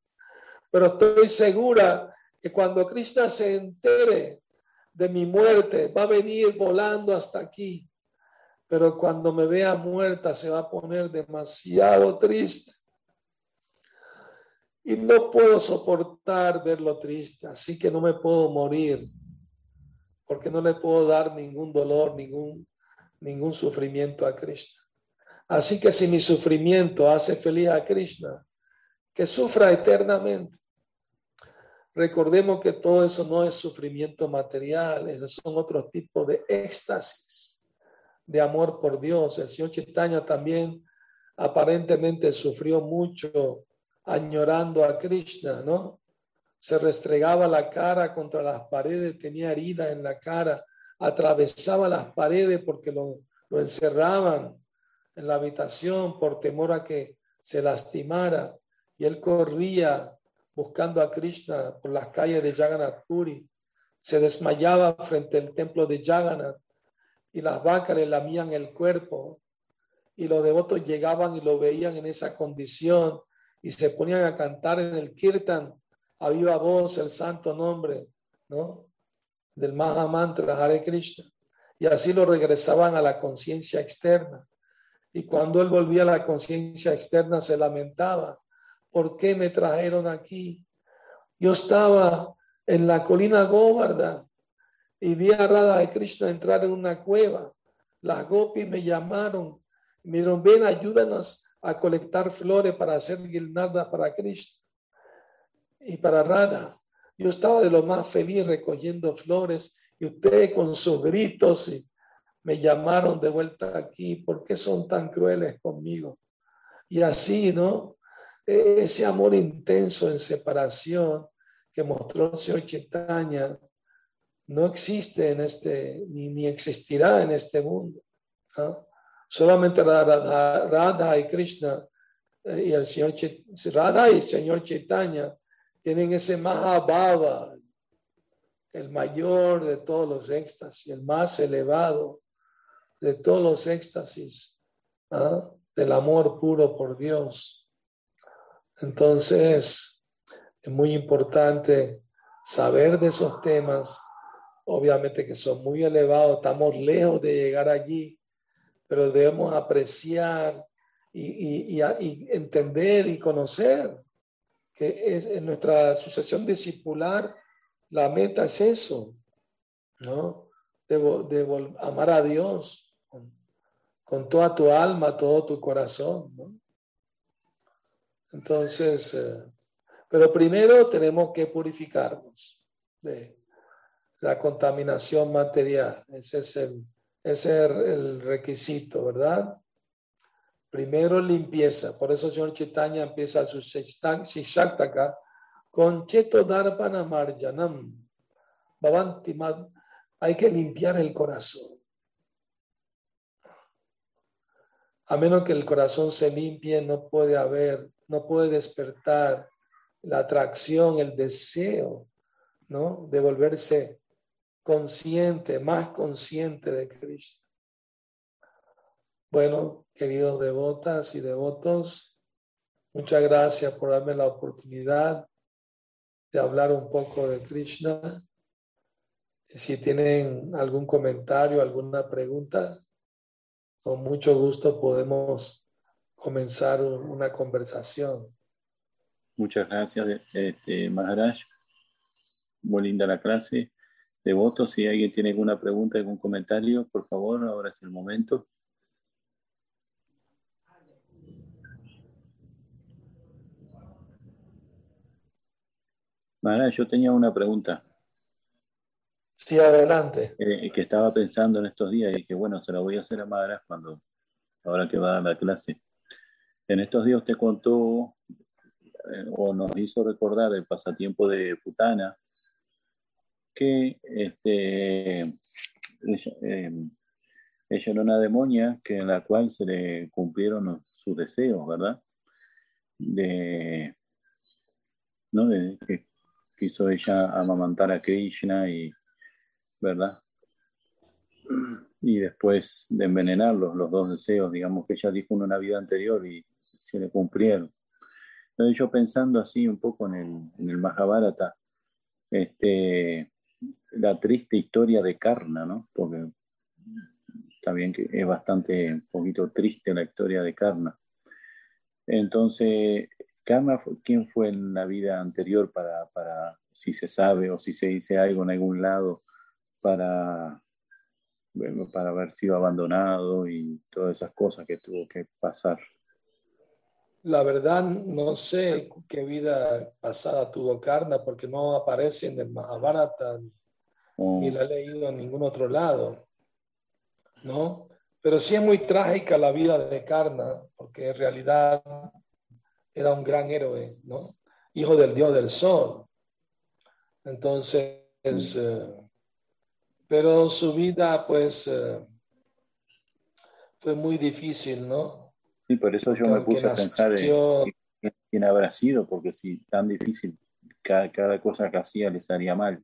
Speaker 1: Pero estoy segura que cuando Krishna se entere de mi muerte, va a venir volando hasta aquí pero cuando me vea muerta se va a poner demasiado triste. Y no puedo soportar verlo triste, así que no me puedo morir, porque no le puedo dar ningún dolor, ningún, ningún sufrimiento a Krishna. Así que si mi sufrimiento hace feliz a Krishna, que sufra eternamente. Recordemos que todo eso no es sufrimiento material, esos son otros tipos de éxtasis de amor por Dios. El señor Chaitanya también aparentemente sufrió mucho añorando a Krishna, ¿no? Se restregaba la cara contra las paredes, tenía herida en la cara, atravesaba las paredes porque lo, encerraban en la habitación por temor a que se lastimara. Y él corría buscando a Krishna por las calles de Jagannath Puri. Se desmayaba frente al templo de Jagannath y las vacas le lamían el cuerpo y los devotos llegaban y lo veían en esa condición y se ponían a cantar en el kirtan a viva voz el santo nombre, ¿no? Del Mahamantra Hare Krishna. Y así lo regresaban a la conciencia externa. Y cuando él volvía a la conciencia externa se lamentaba, ¿por qué me trajeron aquí? Yo estaba en la colina Govarda y vi a Radha de Krishna entrar en una cueva. Las gopis me llamaron, me ven, ayúdanos a colectar flores para hacer guirnaldas para Krishna y para Radha. Yo estaba de lo más feliz recogiendo flores y ustedes con sus gritos me llamaron de vuelta aquí. ¿Por qué son tan crueles conmigo? Y así, ¿no? E-, ese amor intenso en separación que mostró el Señor Chaitanya no existe en este, ni, ni existirá en este mundo. Solamente Radha, y Krishna eh, y el Señor Radha y el Señor Chaitanya tienen ese Mahabhava, el mayor de todos los éxtasis, el más elevado de todos los éxtasis del amor puro por Dios. Entonces, es muy importante saber de esos temas. Obviamente que son muy elevados, estamos lejos de llegar allí, pero debemos apreciar y, entender y conocer que es en nuestra sucesión discipular, la meta es eso, ¿no? De, amar a Dios con, toda tu alma, todo tu corazón, ¿no? Entonces, eh, pero primero tenemos que purificarnos de, la contaminación material. Ese es el, ese es el requisito, ¿verdad? Primero limpieza. Por eso el señor Chaitanya empieza su Shishaktaka con Cheto Darpana Marjanam. Hay que limpiar el corazón. a menos que el corazón se limpie, no puede haber, no puede despertar la atracción, el deseo, ¿no? De volverse consciente, más consciente de Cristo. Bueno, queridos devotas y devotos, muchas gracias por darme la oportunidad de hablar un poco de Krishna. Si tienen algún comentario, alguna pregunta, con mucho gusto podemos comenzar una conversación.
Speaker 2: Muchas gracias, este, Maharaj. Muy linda la clase. Devotos, si alguien tiene alguna pregunta, algún comentario, por favor, ahora es el momento. Maharaj, yo tenía una pregunta.
Speaker 1: Sí, adelante.
Speaker 2: Eh, que estaba pensando en estos días y que bueno, se la voy a hacer a Maharaj cuando, ahora que va a dar la clase. En estos días te contó eh, o nos hizo recordar el pasatiempo de Putana, que este, ella, em, era una demonia que en la cual se le cumplieron sus deseos, ¿verdad? De, ¿no? de que quiso ella amamantar a Krishna y ¿verdad? Y después de envenenarlos, los dos deseos, digamos que ella dijo en una vida anterior y se le cumplieron. Entonces yo pensando así un poco en el, en el Mahabharata, este, la triste historia de Karna, ¿no? Porque también que es bastante, un poquito triste la historia de Karna. Entonces, Karna, ¿quién fue en la vida anterior para, para, si se sabe o si se dice algo en algún lado, para, para haber sido abandonado y todas esas cosas que tuvo que pasar.
Speaker 1: La verdad, no sé qué vida pasada tuvo Karna, porque no aparece en el Mahabharata ni oh. la he leído en ningún otro lado, ¿no? Pero sí es muy trágica la vida de Karna, porque en realidad era un gran héroe, ¿no? Hijo del dios del sol. Entonces, mm. eh, pero su vida pues eh, fue muy difícil, ¿no?
Speaker 2: Sí, por eso yo me puse a pensar en quién habrá sido, porque si tan difícil, cada, cosa que hacía les haría mal.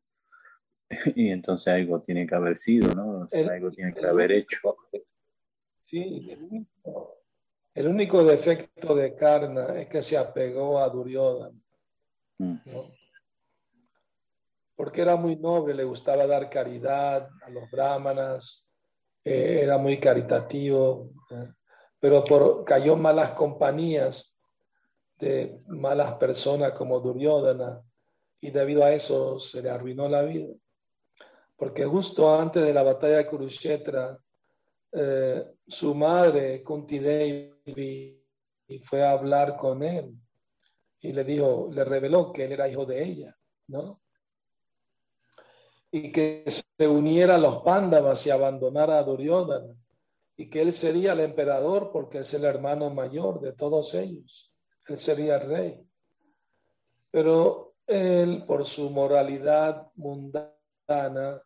Speaker 2: y entonces algo tiene que haber sido, ¿no? algo tiene que haber hecho.
Speaker 1: Sí, el único, defecto de Karna es que se apegó a Duryodhana. Mm. ¿no? porque era muy noble, le gustaba dar caridad a los brahmanas, eh, era muy caritativo, pero por, cayó malas compañías de malas personas como Duryodhana y debido a eso se le arruinó la vida. Porque justo antes de la batalla de Kurukshetra, eh, su madre, Kunti Devi, fue a hablar con él y le dijo, le reveló que él era hijo de ella, ¿no? y que se uniera a los Pándavas y abandonara a Duryodhana y que él sería el emperador porque es el hermano mayor de todos ellos. Él sería rey. Pero él, por su moralidad mundana,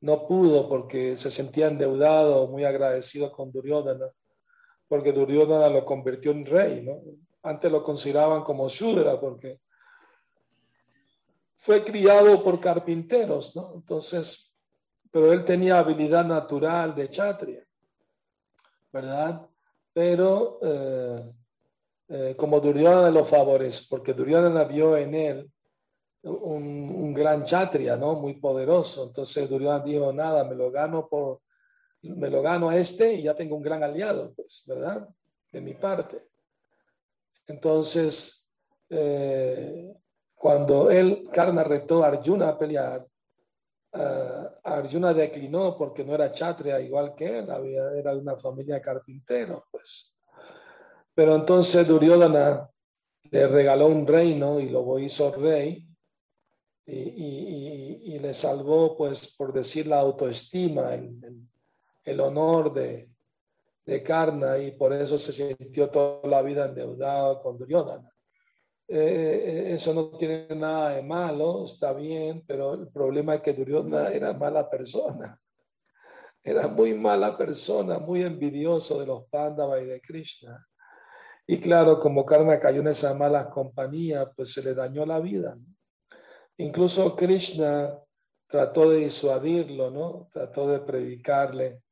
Speaker 1: no pudo porque se sentía endeudado, muy agradecido con Duryodhana, porque Duryodhana lo convirtió en rey, ¿no? Antes lo consideraban como Shudra porque fue criado por carpinteros, ¿no? Entonces, pero él tenía habilidad natural de chatria, ¿verdad? Pero eh, eh, como Duryodhana los favores, porque Duryodhana vio en él un, gran chatria, ¿no? Muy poderoso. Entonces Duryodhana dijo, nada, me lo gano por, me lo gano a este y ya tengo un gran aliado, pues, ¿verdad? De mi parte. Entonces, eh, cuando él, Karna, retó a Arjuna a pelear, uh, Arjuna declinó porque no era chatria igual que él, había, era de una familia carpintero, pues. Pero entonces Duryodhana le regaló un reino y lo hizo rey y, le salvó, pues, por decir la autoestima, el, el, honor de, de Karna y por eso se sintió toda la vida endeudado con Duryodhana. Eh, eso no tiene nada de malo, está bien, pero el problema es que Duryodhana era mala persona. era muy mala persona, muy envidioso de los Pandavas y de Krishna. Y claro, como Karna cayó en esa mala compañía, pues se le dañó la vida. Incluso Krishna trató de disuadirlo, ¿no? Trató de predicarle.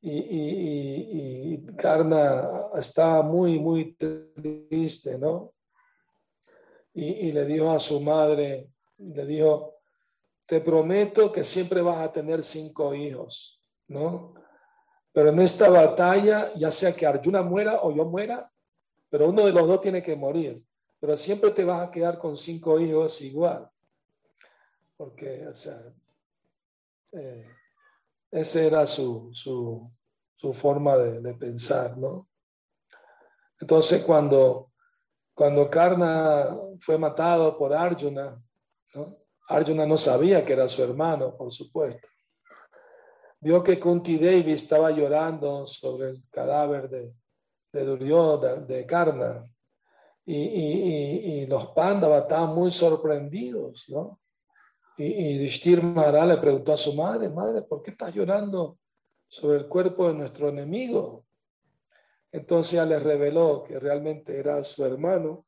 Speaker 1: Y, y, y, Karna estaba muy, muy triste, ¿no? Y, le dijo a su madre, le dijo, te prometo que siempre vas a tener cinco hijos, ¿no? Pero en esta batalla, ya sea que Arjuna muera o yo muera, pero uno de los dos tiene que morir. Pero siempre te vas a quedar con cinco hijos igual. Porque, o sea, eh, esa era su, su, su forma de, de, pensar, ¿no? Entonces, cuando, cuando Karna fue matado por Arjuna. Arjuna no sabía que era su hermano, por supuesto. Vio que Kunti Devi estaba llorando sobre el cadáver de, de Duryodhana, de Karna, y, los Pandavas estaban muy sorprendidos, ¿no? Y, y le preguntó a su madre, madre, ¿por qué estás llorando sobre el cuerpo de nuestro enemigo? Entonces le reveló que realmente era su hermano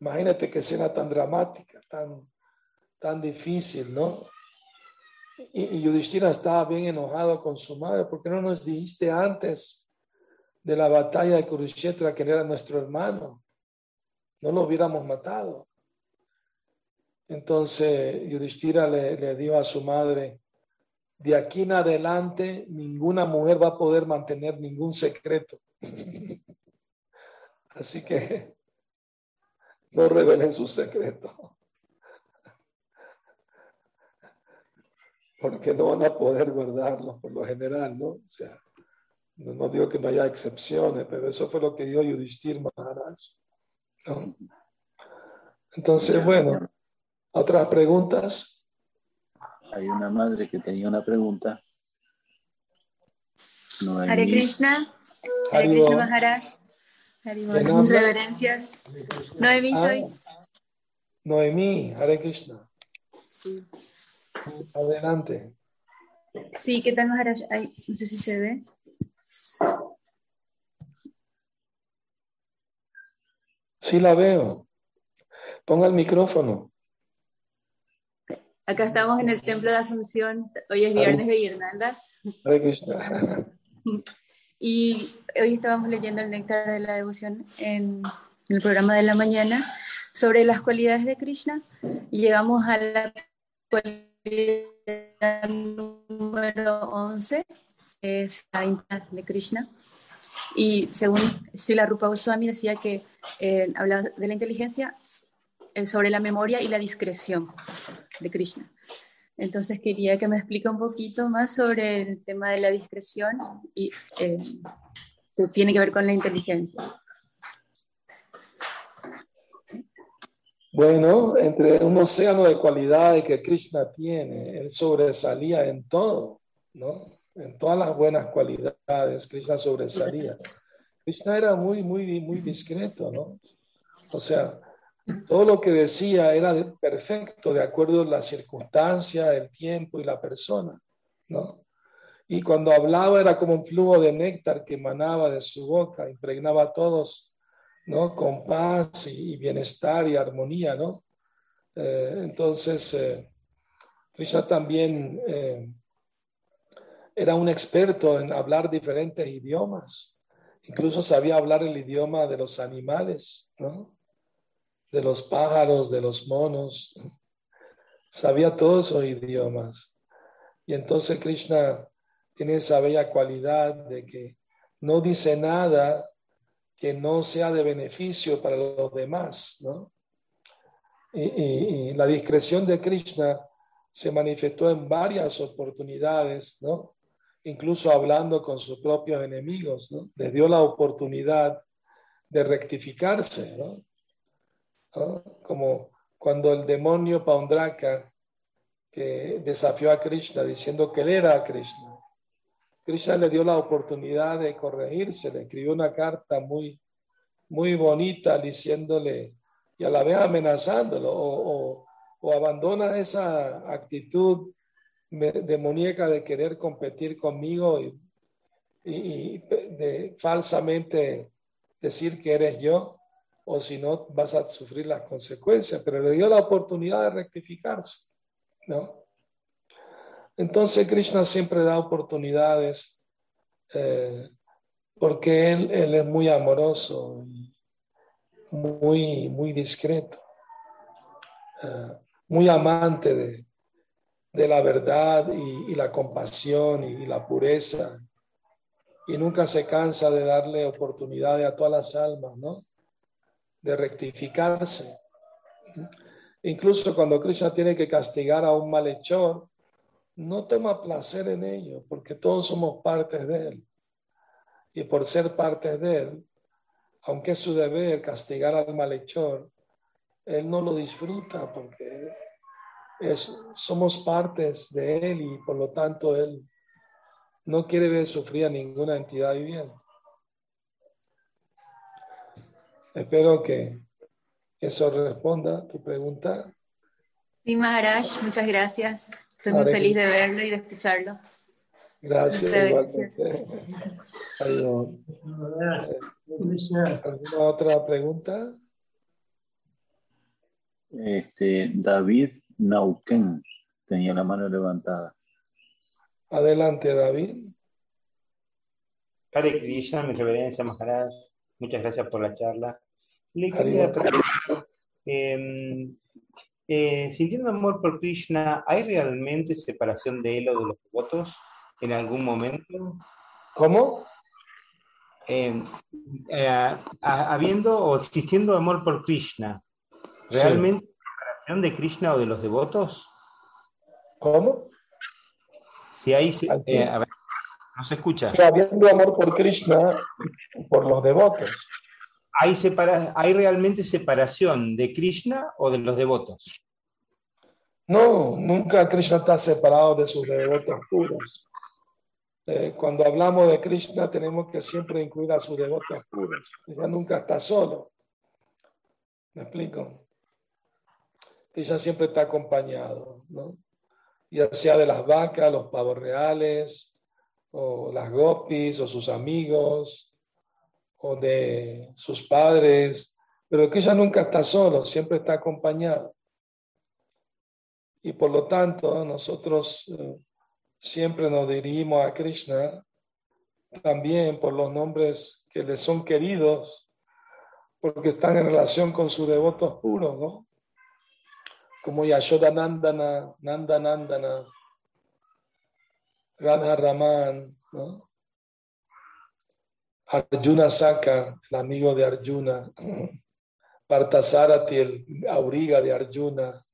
Speaker 1: Imagínate que escena tan dramática, tan, tan difícil, ¿no? Y, y estaba bien enojado con su madre. ¿Por qué no nos dijiste antes de la batalla de Kurukshetra que era nuestro hermano? No lo hubiéramos matado. Entonces Yudhishthira le, le dio a su madre, de aquí en adelante ninguna mujer va a poder mantener ningún secreto. Así que no revelen su secreto. Porque no van a poder guardarlo por lo general, ¿no? O sea, no, digo que no haya excepciones, pero eso fue lo que dio Yudhishthir Maharaj. ¿no? Entonces, bueno, otras preguntas.
Speaker 2: Hay una madre que tenía una pregunta.
Speaker 3: No Hare Krishna. Hare Krishna Maharaj. Muchas reverencias. Noemí soy.
Speaker 1: Noemí, Hare Krishna.
Speaker 3: Sí.
Speaker 1: Adelante.
Speaker 3: Sí, ¿qué tal Maharaj? Ay, no sé si se ve.
Speaker 1: Sí la veo. Ponga el micrófono.
Speaker 3: Acá estamos en el Templo de Asunción. Hoy es viernes de guirnaldas. Y hoy estábamos leyendo el néctar de la devoción en el programa de la mañana sobre las cualidades de Krishna y llegamos a la cualidad número 11, que es la intimidad de Krishna. Y según Srila Rupa Goswami decía que eh, hablaba de la inteligencia sobre la memoria y la discreción de Krishna. Entonces quería que me explique un poquito más sobre el tema de la discreción y eh, que tiene que ver con la inteligencia.
Speaker 1: Bueno, entre un océano de cualidades que Krishna tiene, él sobresalía en todo, ¿no? En todas las buenas cualidades, Krishna sobresalía. Krishna era muy, muy, muy discreto, ¿no? O sea, todo lo que decía era perfecto de acuerdo a la circunstancia, el tiempo y la persona, ¿no? Y cuando hablaba era como un flujo de néctar que emanaba de su boca, impregnaba a todos, ¿no? Con paz y, bienestar y armonía, ¿no? Eh, entonces, eh, también eh, era un experto en hablar diferentes idiomas. Incluso sabía hablar el idioma de los animales, ¿no? De los pájaros, de los monos. Sabía todos esos idiomas. Y entonces Krishna tiene esa bella cualidad de que no dice nada que no sea de beneficio para los demás, ¿no? Y, la discreción de Krishna se manifestó en varias oportunidades, ¿no? Incluso hablando con sus propios enemigos, ¿no? Les dio la oportunidad de rectificarse, ¿no? Como cuando el demonio Paundraka que desafió a Krishna diciendo que él era Krishna. Krishna le dio la oportunidad de corregirse, le escribió una carta muy, muy bonita diciéndole y a la vez amenazándolo o, o, abandona esa actitud demoníaca de querer competir conmigo y, y, de falsamente decir que eres yo, o si no vas a sufrir las consecuencias, pero le dio la oportunidad de rectificarse, ¿no? Entonces Krishna siempre da oportunidades eh, porque él, él, es muy amoroso y muy, muy discreto, eh, muy amante de, de la verdad y, y, la compasión y la pureza y nunca se cansa de darle oportunidades a todas las almas, ¿no? De rectificarse. Incluso cuando Krishna tiene que castigar a un malhechor, no toma placer en ello, porque todos somos partes de él. Y por ser partes de él, aunque es su deber castigar al malhechor, él no lo disfruta porque es, somos partes de él y por lo tanto él no quiere ver sufrir a ninguna entidad viviente. Espero que eso responda a tu pregunta.
Speaker 3: Sí, Maharaj, muchas gracias. Estoy muy feliz de verlo y de escucharlo.
Speaker 1: Gracias, igualmente. ¿Alguna otra pregunta?
Speaker 2: Este, David Nauken tenía la mano levantada.
Speaker 1: Adelante, David.
Speaker 4: Hare Krishna, mi reverencia, Maharaj. Muchas gracias por la charla. Le quería preguntar, eh, sintiendo amor por Krishna, ¿hay realmente separación de él o de los devotos en algún momento?
Speaker 1: ¿Cómo?
Speaker 4: Em, eh, habiendo o existiendo amor por Krishna, ¿realmente sí. separación de Krishna o de los devotos?
Speaker 1: ¿Cómo?
Speaker 4: Si hay, eh, a ver, no se escucha.
Speaker 1: Sí, habiendo amor por Krishna, por los devotos.
Speaker 4: ¿Hay, separa ¿Hay realmente separación de Krishna o de los devotos?
Speaker 1: No, nunca Krishna está separado de sus devotos puros. Eh, cuando hablamos de Krishna tenemos que siempre incluir a sus devotos puros. Ella nunca está solo. ¿Me explico? Ella siempre está acompañado, ¿no? ya sea de las vacas, los pavos reales, o las gopis, o sus amigos, o de sus padres, pero que ella nunca está solo, siempre está acompañado. Y por lo tanto, nosotros eh, siempre nos dirigimos a Krishna también por los nombres que le son queridos, porque están en relación con sus devotos puros, ¿no? como Yashoda Nandana, Nanda Nandana, Radha Raman. Arjuna Saka, el amigo de Arjuna, Partasarati, el auriga de Arjuna,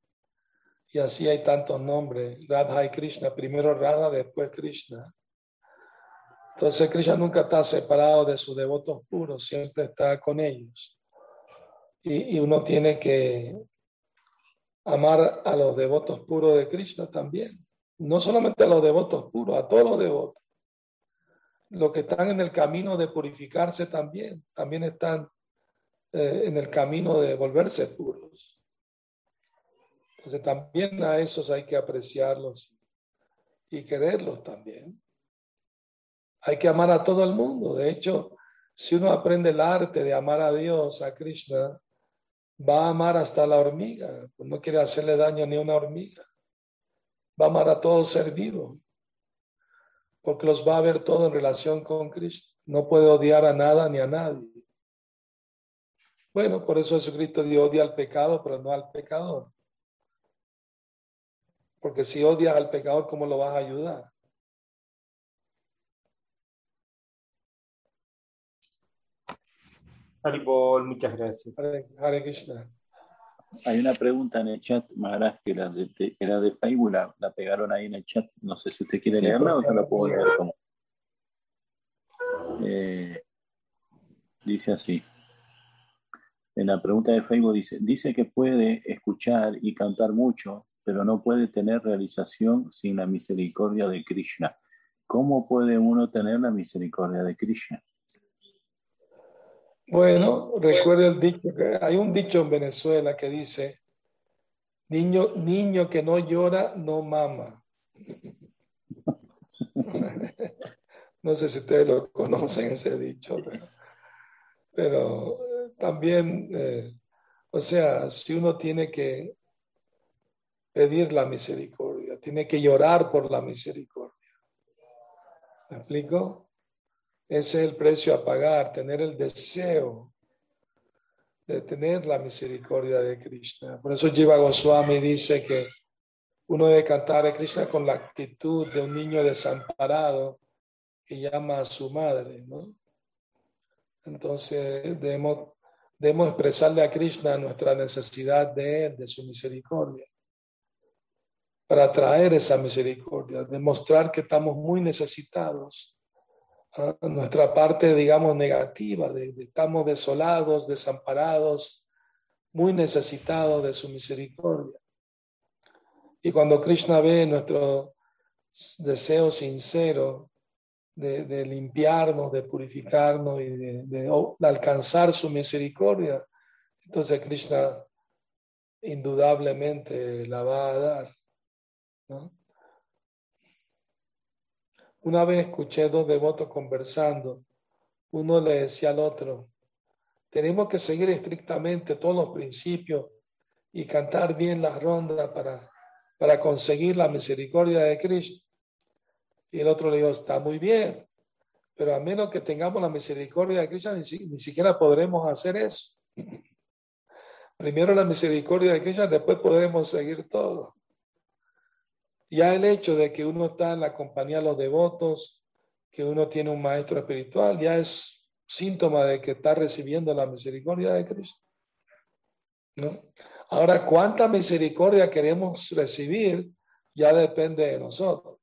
Speaker 1: y así hay tantos nombres, Radha y Krishna, primero Radha, después Krishna. Entonces Krishna nunca está separado de sus devotos puros, siempre está con ellos. Y, y uno tiene que amar a los devotos puros de Krishna también. No solamente a los devotos puros, a todos los devotos. Los que están en el camino de purificarse también, también están eh, en el camino de volverse puros. Entonces también a esos hay que apreciarlos y quererlos también. Hay que amar a todo el mundo. De hecho, si uno aprende el arte de amar a Dios, a Krishna, va a amar hasta la hormiga, no quiere hacerle daño ni a una hormiga. Va a amar a todo ser vivo, porque los va a ver todo en relación con Cristo. No puede odiar a nada ni a nadie. Bueno, por eso Jesucristo dio odia al pecado, pero no al pecador. Porque si odias al pecador, ¿cómo lo vas a ayudar?
Speaker 4: Haribol, muchas gracias.
Speaker 1: Hare, Hare Krishna.
Speaker 2: Hay una pregunta en el chat, Maharaj, que era de, era de Facebook, la, la, pegaron ahí en el chat. No sé si usted quiere
Speaker 1: Sí,
Speaker 2: leerla o se la puedo leer como. Eh, dice así. En la pregunta de Facebook dice, dice que puede escuchar y cantar mucho, pero no puede tener realización sin la misericordia de Krishna. ¿Cómo puede uno tener la misericordia de Krishna?
Speaker 1: Bueno, recuerda el dicho que hay un dicho en Venezuela que dice, niño, niño que no llora, no mama. no sé si ustedes lo conocen ese dicho, pero, eh, también, eh, o sea, si uno tiene que pedir la misericordia, tiene que llorar por la misericordia. ¿Me explico? Ese es el precio a pagar, tener el deseo de tener la misericordia de Krishna. Por eso Jiva Goswami dice que uno debe cantar a Krishna con la actitud de un niño desamparado que llama a su madre. Entonces debemos, debemos expresarle a Krishna nuestra necesidad de Él, de su misericordia, para traer esa misericordia, demostrar que estamos muy necesitados. Nuestra parte, digamos, negativa, de, estamos desolados, desamparados, muy necesitados de su misericordia. Y cuando Krishna ve nuestro deseo sincero de, limpiarnos, de purificarnos y de, alcanzar su misericordia, entonces Krishna indudablemente la va a dar. Una vez escuché dos devotos conversando. Uno le decía al otro, tenemos que seguir estrictamente todos los principios y cantar bien las rondas para, para conseguir la misericordia de Cristo. Y el otro le dijo, está muy bien, pero a menos que tengamos la misericordia de Cristo, ni, siquiera podremos hacer eso. Primero la misericordia de Cristo, después podremos seguir todo. Ya el hecho de que uno está en la compañía de los devotos, que uno tiene un maestro espiritual, ya es síntoma de que está recibiendo la misericordia de Cristo. Ahora, cuánta misericordia queremos recibir ya depende de nosotros.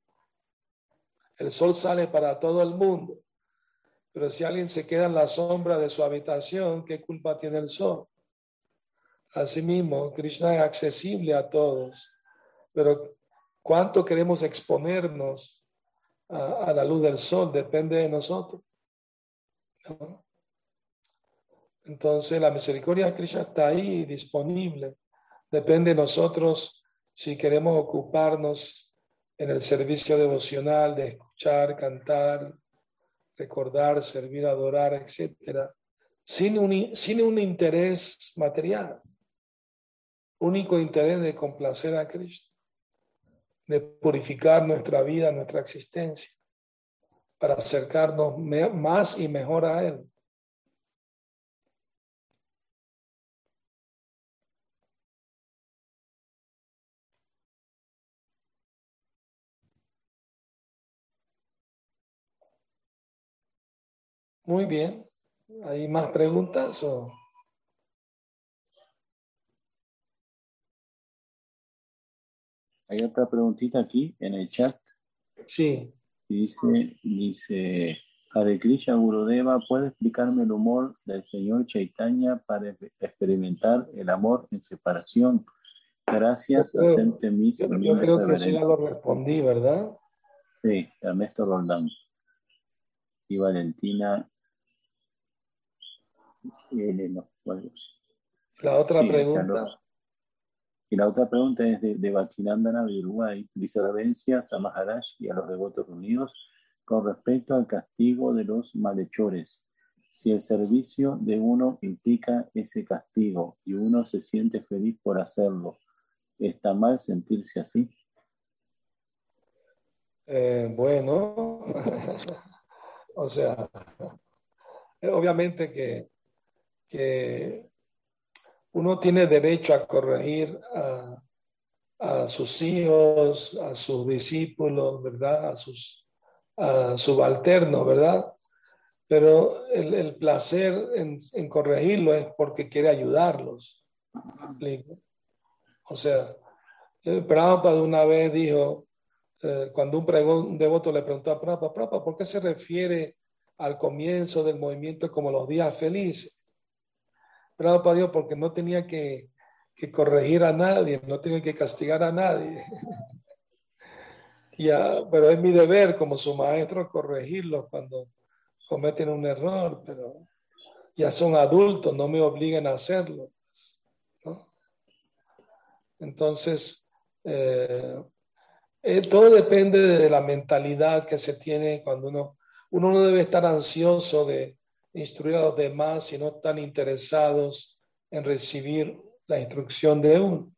Speaker 1: El sol sale para todo el mundo. Pero si alguien se queda en la sombra de su habitación, ¿qué culpa tiene el sol? Asimismo, Krishna es accesible a todos. Pero cuánto queremos exponernos a, la luz del sol depende de nosotros. Entonces, la misericordia de Krishna está ahí disponible. Depende de nosotros si queremos ocuparnos en el servicio devocional de escuchar, cantar, recordar, servir, adorar, etc., sin un, sin un interés material, único interés de complacer a Cristo, de purificar nuestra vida, nuestra existencia, para acercarnos más y mejor a Él. Muy bien. ¿Hay más preguntas o?
Speaker 2: Hay otra preguntita aquí en el chat.
Speaker 1: Sí.
Speaker 2: Dice, dice, Hare Krishna Gurudeva, ¿puede explicarme el humor del señor Chaitanya para experimentar el amor en separación? Gracias,
Speaker 1: yo creo, Yo, creo que sí ya lo respondí, ¿verdad?
Speaker 2: Sí, Ernesto Roldán. Y Valentina
Speaker 1: la otra pregunta.
Speaker 2: Y la otra pregunta es de, de de Uruguay. Dice reverencias a Maharaj y a los devotos unidos con respecto al castigo de los malhechores. Si el servicio de uno implica ese castigo y uno se siente feliz por hacerlo, ¿está mal sentirse así?
Speaker 1: Eh, bueno, o sea, obviamente que que uno tiene derecho a corregir a, sus hijos, a sus discípulos, ¿verdad? A sus subalternos, ¿verdad? Pero el, placer en, corregirlo es porque quiere ayudarlos. O sea, el Prabhupada una vez dijo, eh, cuando un, devoto le preguntó a Prabhupada, Prabhupada, ¿por qué se refiere al comienzo del movimiento como los días felices? Para Dios porque no tenía que, corregir a nadie, no tenía que castigar a nadie. ya, pero es mi deber como su maestro corregirlos cuando cometen un error, pero ya son adultos, no me obligan a hacerlo. Entonces, eh, Eh, todo depende de la mentalidad que se tiene cuando uno, uno no debe estar ansioso de instruir a los demás si no están interesados en recibir la instrucción de uno.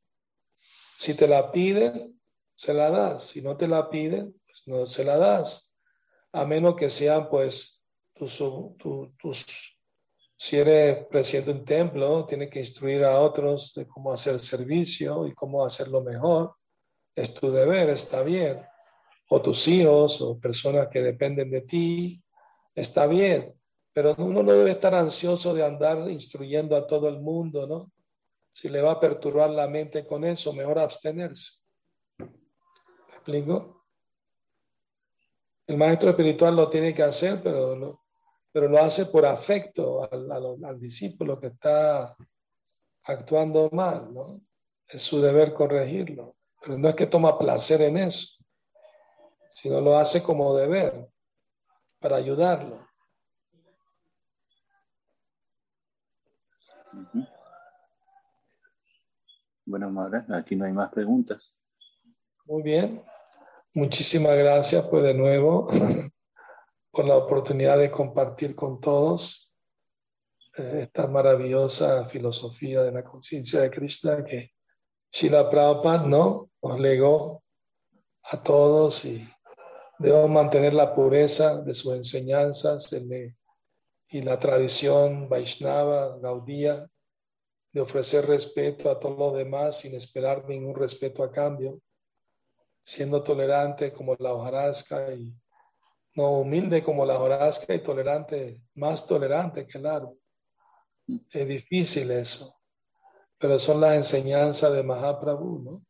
Speaker 1: Si te la piden, se la das. Si no te la piden, pues no se la das. A menos que sean, pues, tus, tus, si eres presidente de un templo, tienes que instruir a otros de cómo hacer servicio y cómo hacerlo mejor. Es tu deber, está bien. O tus hijos o personas que dependen de ti, está bien. Pero uno no debe estar ansioso de andar instruyendo a todo el mundo, ¿no? Si le va a perturbar la mente con eso, mejor abstenerse. ¿Me explico? El maestro espiritual lo tiene que hacer, pero lo, pero lo hace por afecto al, discípulo que está actuando mal, ¿no? Es su deber corregirlo. Pero no es que toma placer en eso, sino lo hace como deber para ayudarlo.
Speaker 2: Bueno, madre, aquí no hay más preguntas.
Speaker 1: Muy bien. Muchísimas gracias pues de nuevo por la oportunidad de compartir con todos eh, esta maravillosa filosofía de la conciencia de Krishna que Shila Prabhupada ¿no? nos legó a todos y debemos mantener la pureza de sus enseñanzas y la tradición Vaishnava, Gaudía, de ofrecer respeto a todos los demás sin esperar ningún respeto a cambio, siendo tolerante como la hojarasca y no humilde como la hojarasca y tolerante, más tolerante árbol. Es difícil eso, pero son las enseñanzas de Mahaprabhu, ¿no?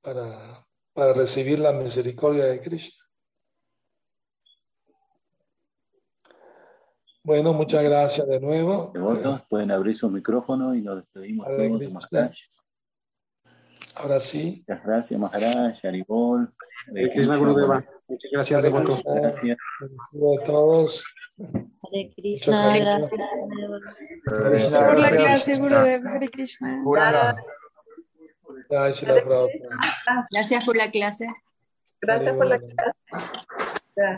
Speaker 1: Para, para recibir la misericordia de Krishna. Bueno, muchas gracias de nuevo.
Speaker 2: pueden abrir su micrófono y nos despedimos todos
Speaker 1: Ahora sí.
Speaker 2: Muchas gracias, Maharaj, Haribol.
Speaker 4: Muchas gracias, de
Speaker 1: Gracias a todos.
Speaker 5: Hare Krishna, gracias. Gracias por la clase, Gurudev. Hare Krishna.
Speaker 3: Gracias por la clase.
Speaker 5: Gracias por la clase.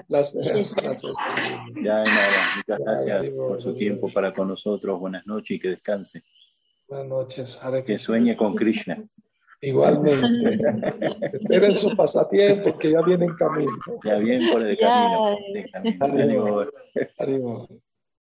Speaker 2: Gracias. Ya, nada, muchas gracias por su tiempo para con nosotros. Buenas noches y que descanse.
Speaker 1: Buenas noches.
Speaker 2: Que sueñe con Krishna.
Speaker 1: Igualmente. Esperen su pasatiempo que ya viene en camino.
Speaker 2: Ya viene por el camino. camino.